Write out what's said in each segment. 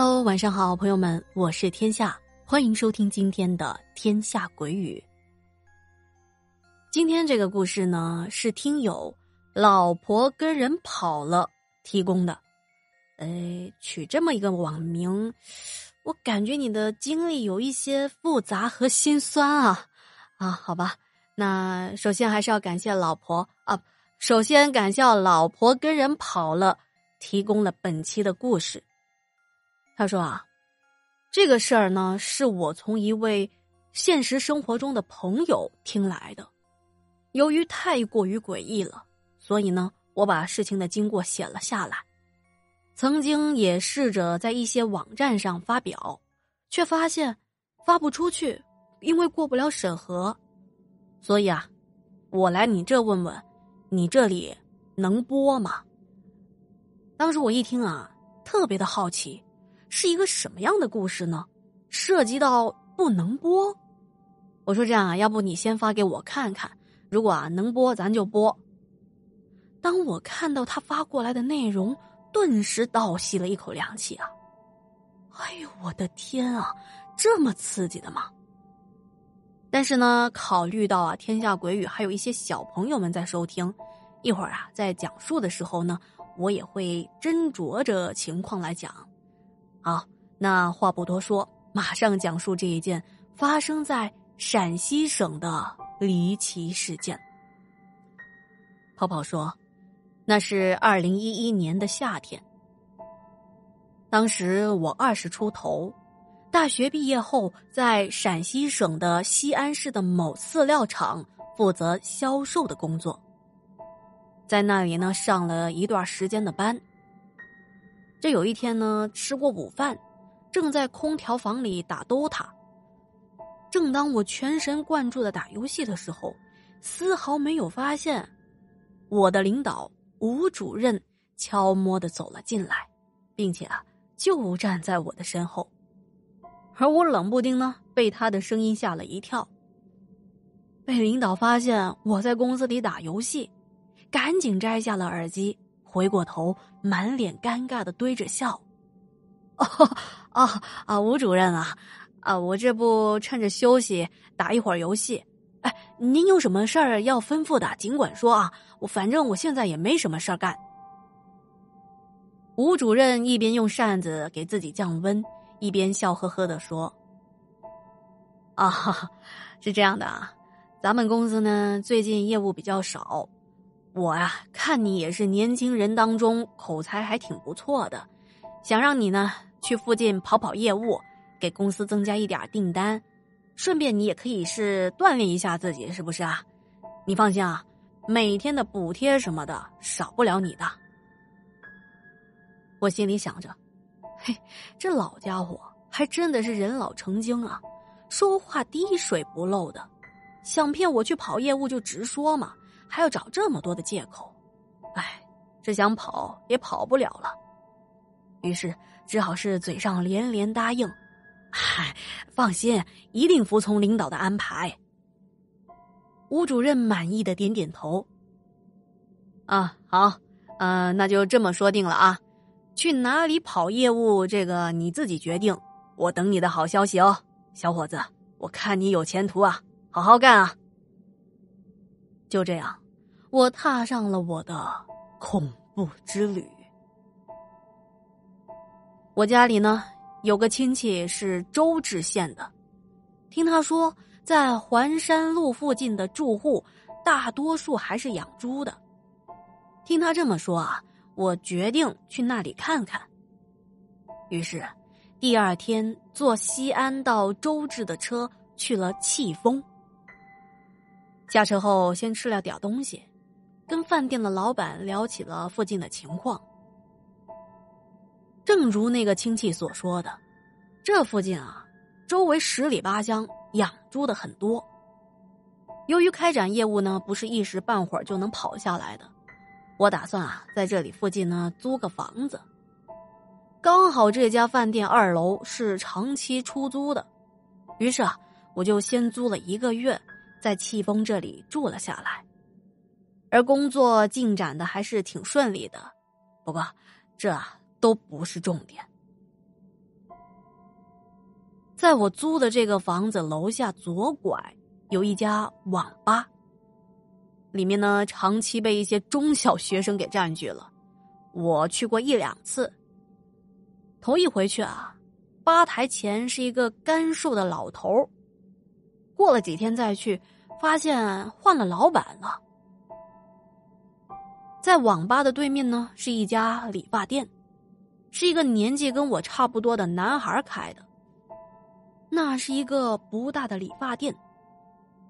Hello，晚上好，朋友们，我是天下，欢迎收听今天的《天下鬼语》。今天这个故事呢，是听友老婆跟人跑了提供的。哎，取这么一个网名，我感觉你的经历有一些复杂和心酸啊啊，好吧。那首先还是要感谢老婆啊，首先感谢老婆跟人跑了，提供了本期的故事。他说啊，这个事儿呢是我从一位现实生活中的朋友听来的，由于太过于诡异了，所以呢我把事情的经过写了下来。曾经也试着在一些网站上发表，却发现发不出去，因为过不了审核。所以啊，我来你这问问，你这里能播吗？当时我一听啊，特别的好奇，是一个什么样的故事呢？涉及到不能播？我说这样啊，要不你先发给我看看，如果啊能播，咱就播。当我看到他发过来的内容，顿时倒吸了一口凉气啊！哎呦，我的天啊，这么刺激的吗？但是呢，考虑到啊，天下鬼语还有一些小朋友们在收听，一会儿啊，在讲述的时候呢，我也会斟酌着情况来讲。好，那话不多说，马上讲述这一件发生在陕西省的离奇事件。泡泡说，那是二零一一年的夏天，当时我二十出头。大学毕业后，在陕西省的西安市的某饲料厂负责销售的工作，在那里呢上了一段时间的班。这有一天呢，吃过午饭，正在空调房里打 DOTA。正当我全神贯注的打游戏的时候，丝毫没有发现我的领导吴主任悄摸的走了进来，并且啊，就站在我的身后。而我冷不丁呢，被他的声音吓了一跳。被领导发现我在公司里打游戏，赶紧摘下了耳机，回过头，满脸尴尬的堆着笑。哦哦啊，吴主任啊，啊，我这不趁着休息打一会儿游戏。哎，您有什么事儿要吩咐的，尽管说啊，我反正我现在也没什么事儿干。吴主任一边用扇子给自己降温。一边笑呵呵的说：“啊，是这样的啊，咱们公司呢最近业务比较少，我啊看你也是年轻人当中口才还挺不错的，想让你呢去附近跑跑业务，给公司增加一点订单，顺便你也可以是锻炼一下自己，是不是啊？你放心啊，每天的补贴什么的少不了你的。”我心里想着。嘿，这老家伙还真的是人老成精啊，说话滴水不漏的，想骗我去跑业务就直说嘛，还要找这么多的借口，哎，这想跑也跑不了了。于是只好是嘴上连连答应，嗨，放心，一定服从领导的安排。吴主任满意的点点头。啊，好，嗯，那就这么说定了啊。去哪里跑业务？这个你自己决定。我等你的好消息哦，小伙子。我看你有前途啊，好好干啊！就这样，我踏上了我的恐怖之旅。我家里呢有个亲戚是周至县的，听他说，在环山路附近的住户大多数还是养猪的。听他这么说啊。我决定去那里看看。于是，第二天坐西安到周至的车去了庆丰。下车后，先吃了点东西，跟饭店的老板聊起了附近的情况。正如那个亲戚所说的，这附近啊，周围十里八乡养猪的很多。由于开展业务呢，不是一时半会儿就能跑下来的。我打算啊，在这里附近呢租个房子。刚好这家饭店二楼是长期出租的，于是啊，我就先租了一个月，在庆丰这里住了下来。而工作进展的还是挺顺利的，不过这都不是重点。在我租的这个房子楼下左拐有一家网吧，里面呢长期被一些中小学生给占据了。我去过一两次，头一回去啊，吧台前是一个干瘦的老头过了几天再去，发现换了老板了。在网吧的对面呢，是一家理发店，是一个年纪跟我差不多的男孩开的。那是一个不大的理发店，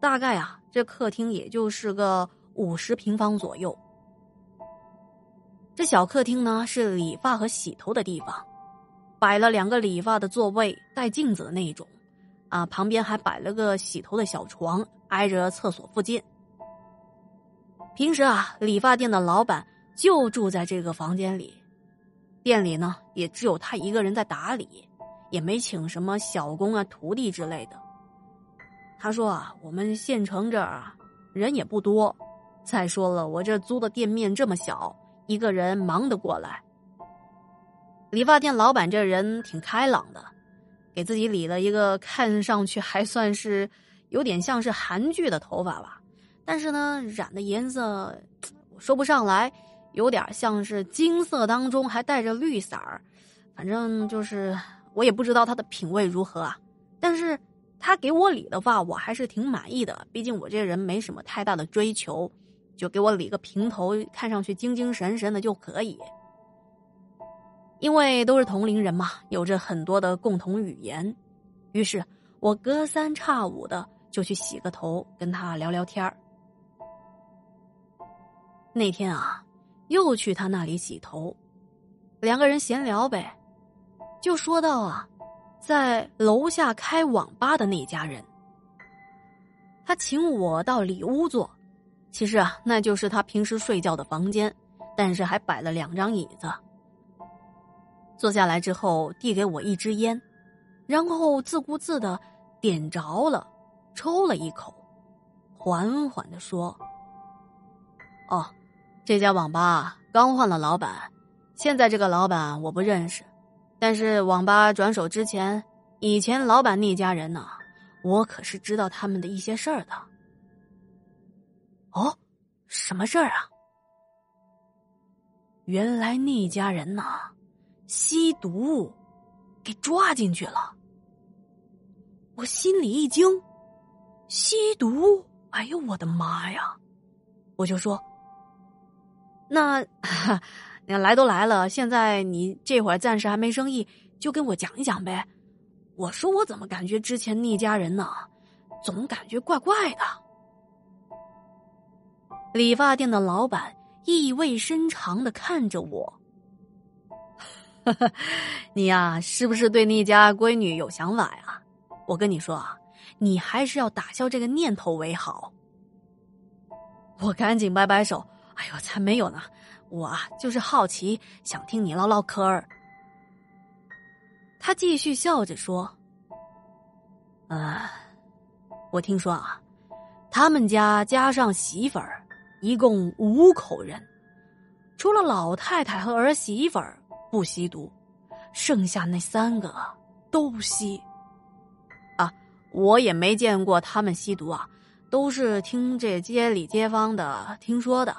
大概啊，这客厅也就是个五十平方左右。这小客厅呢是理发和洗头的地方，摆了两个理发的座位，带镜子的那种，啊，旁边还摆了个洗头的小床，挨着厕所附近。平时啊，理发店的老板就住在这个房间里，店里呢也只有他一个人在打理。也没请什么小工啊、徒弟之类的。他说啊，我们县城这儿啊人也不多，再说了，我这租的店面这么小，一个人忙得过来。理发店老板这人挺开朗的，给自己理了一个看上去还算是有点像是韩剧的头发吧，但是呢，染的颜色我说不上来，有点像是金色当中还带着绿色儿，反正就是。我也不知道他的品味如何啊，但是他给我理的话，我还是挺满意的。毕竟我这人没什么太大的追求，就给我理个平头，看上去精精神神的就可以。因为都是同龄人嘛，有着很多的共同语言，于是我隔三差五的就去洗个头，跟他聊聊天那天啊，又去他那里洗头，两个人闲聊呗。就说到啊，在楼下开网吧的那家人，他请我到里屋坐。其实啊，那就是他平时睡觉的房间，但是还摆了两张椅子。坐下来之后，递给我一支烟，然后自顾自的点着了，抽了一口，缓缓的说：“哦，这家网吧刚换了老板，现在这个老板我不认识。”但是网吧转手之前，以前老板那家人呢，我可是知道他们的一些事儿的。哦，什么事儿啊？原来那家人呢，吸毒，给抓进去了。我心里一惊，吸毒？哎呦我的妈呀！我就说，那。你来都来了，现在你这会儿暂时还没生意，就跟我讲一讲呗。我说我怎么感觉之前那家人呢，总感觉怪怪的。理发店的老板意味深长的看着我，你呀，是不是对那家闺女有想法呀？我跟你说啊，你还是要打消这个念头为好。我赶紧摆摆手，哎呦，才没有呢。我啊，就是好奇，想听你唠唠嗑儿。他继续笑着说：“啊，我听说啊，他们家加上媳妇儿，一共五口人，除了老太太和儿媳妇儿不吸毒，剩下那三个都吸。啊，我也没见过他们吸毒啊，都是听这街里街坊的听说的。”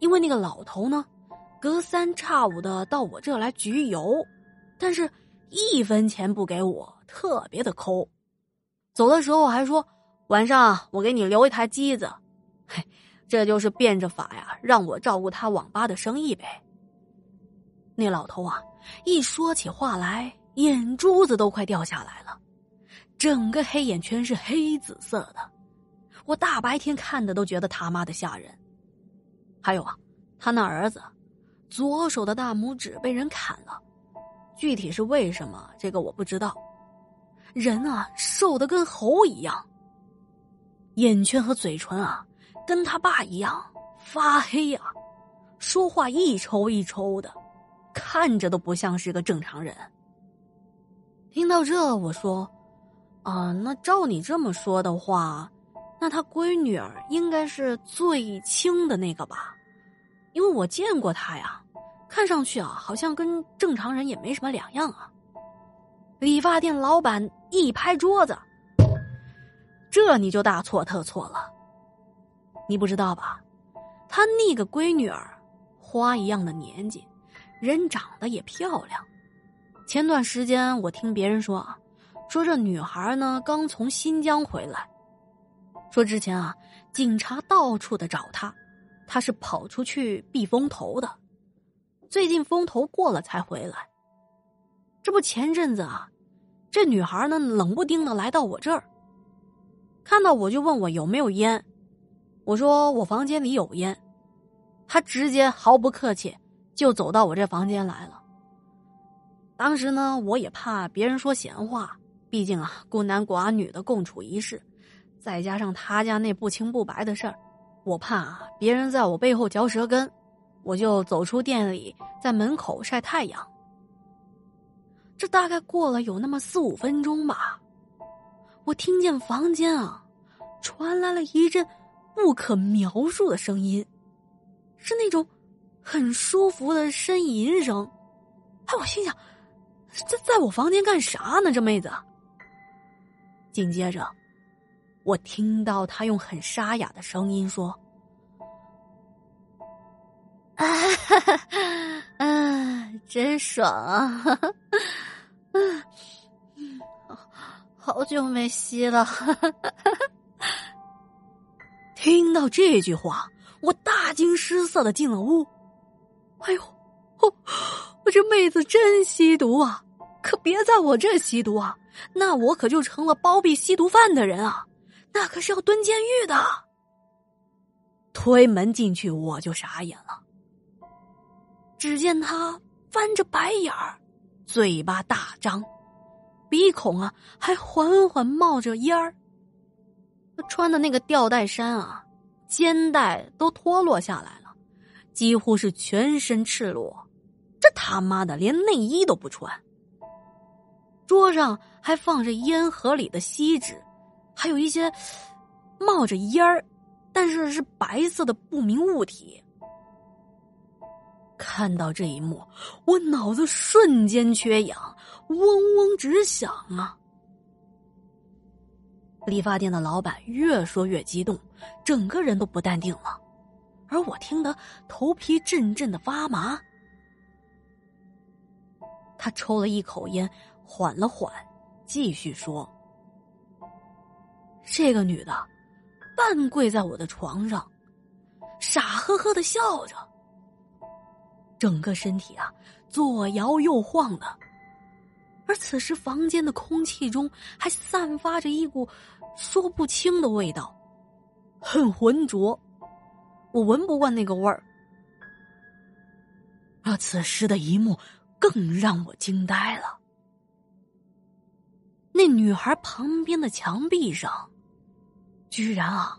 因为那个老头呢，隔三差五的到我这来焗油，但是一分钱不给我，特别的抠。走的时候还说晚上我给你留一台机子，嘿，这就是变着法呀，让我照顾他网吧的生意呗。那老头啊，一说起话来，眼珠子都快掉下来了，整个黑眼圈是黑紫色的，我大白天看的都觉得他妈的吓人。还有啊，他那儿子，左手的大拇指被人砍了，具体是为什么，这个我不知道。人啊，瘦的跟猴一样，眼圈和嘴唇啊，跟他爸一样发黑呀，说话一抽一抽的，看着都不像是个正常人。听到这，我说：“啊，那照你这么说的话。”那他闺女儿应该是最轻的那个吧，因为我见过他呀，看上去啊，好像跟正常人也没什么两样啊。理发店老板一拍桌子：“这你就大错特错了！你不知道吧？他那个闺女儿，花一样的年纪，人长得也漂亮。前段时间我听别人说啊，说这女孩呢刚从新疆回来，说之前啊警察到处的找她，她是跑出去避风头的，最近风头过了才回来。”这不前阵子啊，这女孩呢冷不丁的来到我这儿，看到我就问我有没有烟，我说我房间里有烟，她直接毫不客气就走到我这房间来了。当时呢，我也怕别人说闲话，毕竟啊孤男寡女的共处一室，再加上他家那不清不白的事儿，我怕啊别人在我背后嚼舌根，我就走出店里，在门口晒太阳。这大概过了有那么四五分钟吧，我听见房间啊传来了一阵不可描述的声音，是那种很舒服的呻吟声。哎，我心想，在在我房间干啥呢？这妹子。紧接着，我听到她用很沙哑的声音说：“啊，啊，真爽啊！”嗯嗯，好久没吸了。听到这句话，我大惊失色的进了屋。哎呦，我我这妹子真吸毒啊！可别在我这吸毒啊，那我可就成了包庇吸毒犯的人啊，那可是要蹲监狱的。推门进去，我就傻眼了。只见他翻着白眼儿。嘴巴大张，鼻孔啊还缓缓冒着烟儿。穿的那个吊带衫啊，肩带都脱落下来了，几乎是全身赤裸。这他妈的连内衣都不穿。桌上还放着烟盒里的锡纸，还有一些冒着烟儿，但是是白色的不明物体。看到这一幕，我脑子瞬间缺氧，嗡嗡直响啊！理发店的老板越说越激动，整个人都不淡定了，而我听得头皮阵阵的发麻。他抽了一口烟，缓了缓，继续说：“这个女的半跪在我的床上，傻呵呵的笑着。”整个身体啊，左摇右晃的，而此时房间的空气中还散发着一股说不清的味道，很浑浊，我闻不惯那个味儿。而此时的一幕更让我惊呆了，那女孩旁边的墙壁上，居然啊，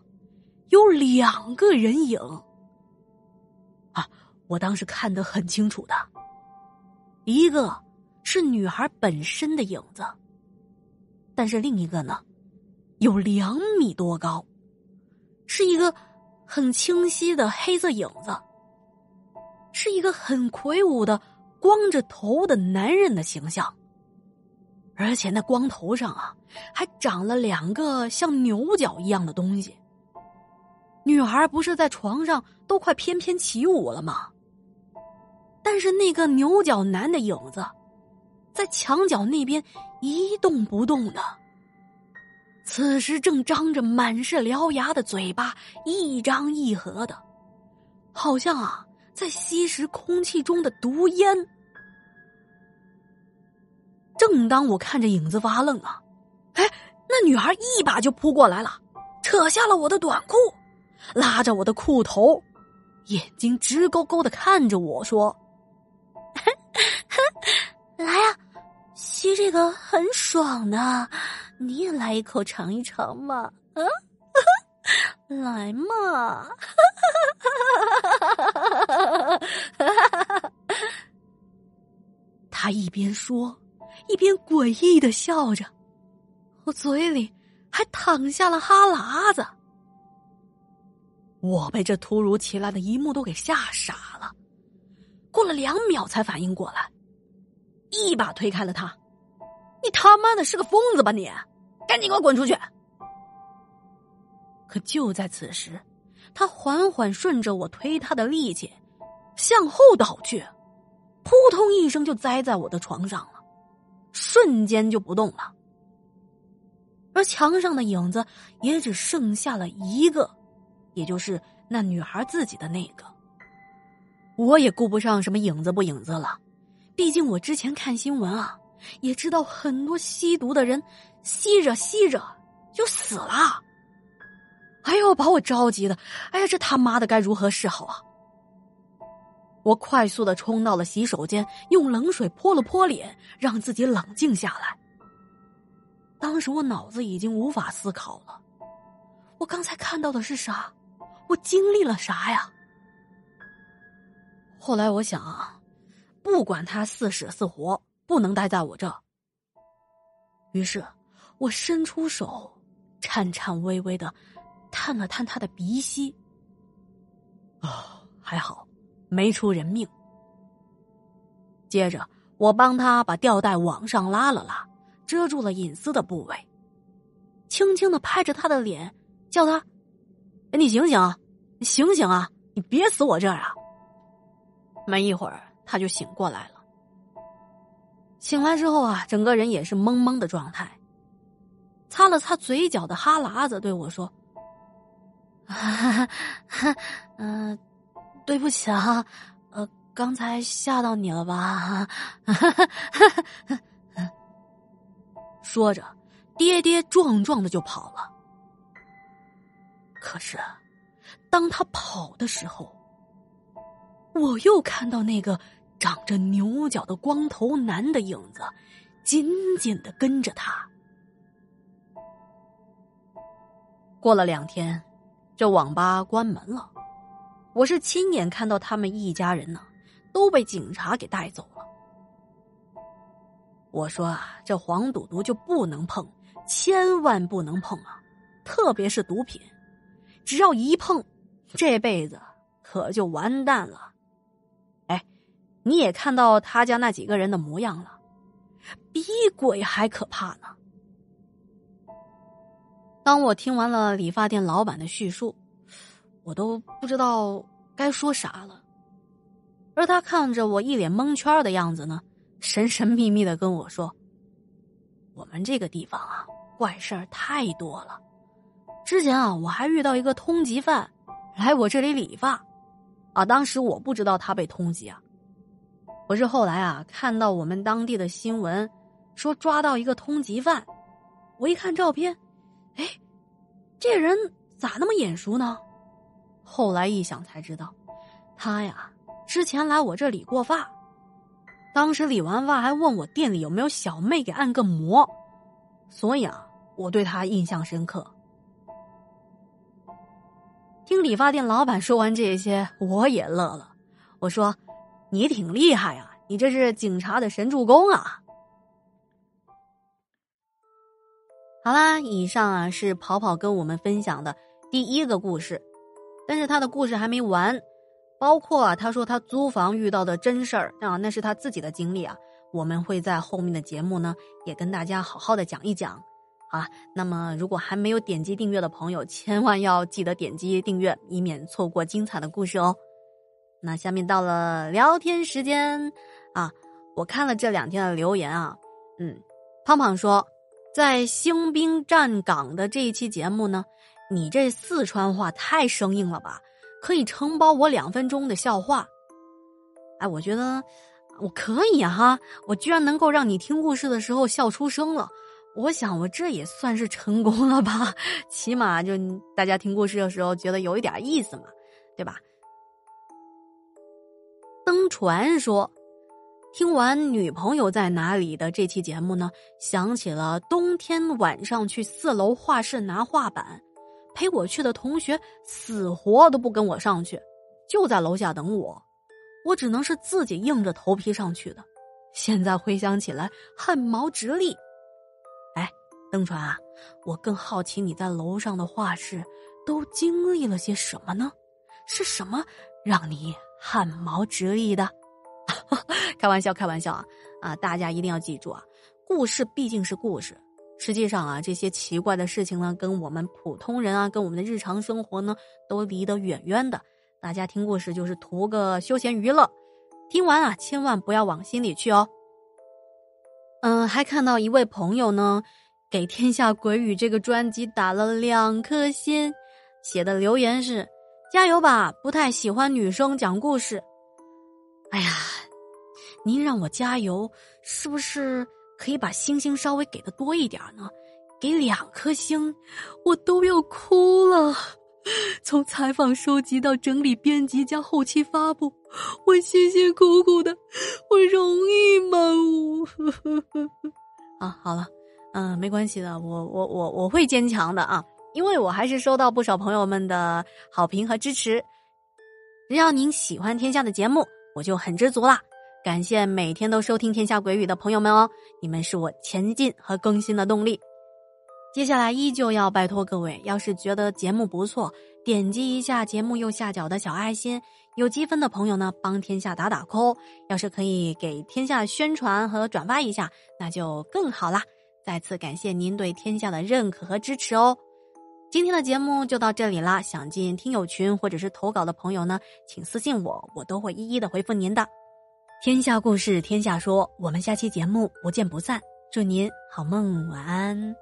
有两个人影啊。我当时看得很清楚的，一个是女孩本身的影子，但是另一个呢，有两米多高，是一个很清晰的黑色影子，是一个很魁梧的光着头的男人的形象，而且那光头上啊还长了两个像牛角一样的东西。女孩不是在床上都快翩翩起舞了吗？但是那个牛角男的影子，在墙角那边一动不动的。此时正张着满是獠牙的嘴巴，一张一合的，好像啊在吸食空气中的毒烟。正当我看着影子发愣啊，哎，那女孩一把就扑过来了，扯下了我的短裤，拉着我的裤头，眼睛直勾勾的看着我说。来呀，吸这个很爽的，你也来一口尝一尝嘛！啊，来嘛！他一边说，一边诡异的笑着，我嘴里还淌下了哈喇子。我被这突如其来的一幕都给吓傻了。过了两秒，才反应过来，一把推开了他，你他妈的是个疯子吧你！赶紧给我滚出去！可就在此时，他缓缓顺着我推他的力气向后倒去，扑通一声就栽在我的床上了，瞬间就不动了。而墙上的影子也只剩下了一个，也就是那女孩自己的那个。我也顾不上什么影子不影子了，毕竟我之前看新闻啊。也知道很多吸毒的人吸着吸着就死了。哎呦，把我着急的！哎呀，这他妈的该如何是好啊？我快速的冲到了洗手间，用冷水泼了泼脸，让自己冷静下来。当时我脑子已经无法思考了，我刚才看到的是啥？我经历了啥呀？后来我想啊，不管他是死是活。不能待在我这。于是，我伸出手，颤颤巍巍的探了探他的鼻息。啊，还好，没出人命。接着，我帮他把吊带往上拉了拉，遮住了隐私的部位，轻轻的拍着他的脸，叫他：“，你醒醒，你醒醒啊！你别死我这儿啊！”没一会儿，他就醒过来了。醒来之后啊，整个人也是懵懵的状态，擦了擦嘴角的哈喇子，对我说：“嗯，对不起啊，呃，刚才吓到你了吧？” 说着，跌跌撞撞的就跑了。可是，当他跑的时候，我又看到那个。长着牛角的光头男的影子，紧紧的跟着他。过了两天，这网吧关门了。我是亲眼看到他们一家人呢，都被警察给带走了。我说啊，这黄赌毒就不能碰，千万不能碰啊！特别是毒品，只要一碰，这辈子可就完蛋了。哎你也看到他家那几个人的模样了，比鬼还可怕呢。当我听完了理发店老板的叙述，我都不知道该说啥了。而他看着我一脸蒙圈的样子呢，神神秘秘的跟我说：“我们这个地方啊，怪事儿太多了。之前啊，我还遇到一个通缉犯来我这里理发，啊，当时我不知道他被通缉啊。”我是后来啊，看到我们当地的新闻，说抓到一个通缉犯，我一看照片，哎，这人咋那么眼熟呢？后来一想才知道，他呀之前来我这理过发，当时理完发还问我店里有没有小妹给按个摩，所以啊，我对他印象深刻。听理发店老板说完这些，我也乐了，我说。你挺厉害啊！你这是警察的神助攻啊！好啦，以上啊是跑跑跟我们分享的第一个故事，但是他的故事还没完，包括啊他说他租房遇到的真事儿啊，那是他自己的经历啊，我们会在后面的节目呢也跟大家好好的讲一讲啊。那么如果还没有点击订阅的朋友，千万要记得点击订阅，以免错过精彩的故事哦。那下面到了聊天时间啊！我看了这两天的留言啊，嗯，胖胖说，在兴兵站岗的这一期节目呢，你这四川话太生硬了吧？可以承包我两分钟的笑话。哎，我觉得我可以哈，我居然能够让你听故事的时候笑出声了，我想我这也算是成功了吧？起码就大家听故事的时候觉得有一点意思嘛，对吧？登船说：“听完女朋友在哪里的这期节目呢，想起了冬天晚上去四楼画室拿画板，陪我去的同学死活都不跟我上去，就在楼下等我，我只能是自己硬着头皮上去的。现在回想起来，汗毛直立。哎，邓川啊，我更好奇你在楼上的画室都经历了些什么呢？是什么让你？”汗毛直立的，开玩笑，开玩笑啊！啊，大家一定要记住啊！故事毕竟是故事，实际上啊，这些奇怪的事情呢，跟我们普通人啊，跟我们的日常生活呢，都离得远远的。大家听故事就是图个休闲娱乐，听完啊，千万不要往心里去哦。嗯，还看到一位朋友呢，给《天下鬼语》这个专辑打了两颗星，写的留言是：“加油吧，不太喜欢女生讲故事。”哎呀，您让我加油，是不是可以把星星稍微给的多一点呢？给两颗星，我都要哭了。从采访、收集到整理、编辑加后期发布，我辛辛苦苦的，我容易吗？我 啊，好了，嗯，没关系的，我我我我会坚强的啊，因为我还是收到不少朋友们的好评和支持。只要您喜欢天下的节目，我就很知足啦。感谢每天都收听《天下鬼语》的朋友们哦，你们是我前进和更新的动力。接下来依旧要拜托各位，要是觉得节目不错，点击一下节目右下角的小爱心，有积分的朋友呢，帮天下打打 call。要是可以给天下宣传和转发一下，那就更好啦。再次感谢您对天下的认可和支持哦。今天的节目就到这里啦，想进听友群或者是投稿的朋友呢，请私信我，我都会一一的回复您的。天下故事，天下说，我们下期节目不见不散。祝您好梦，晚安。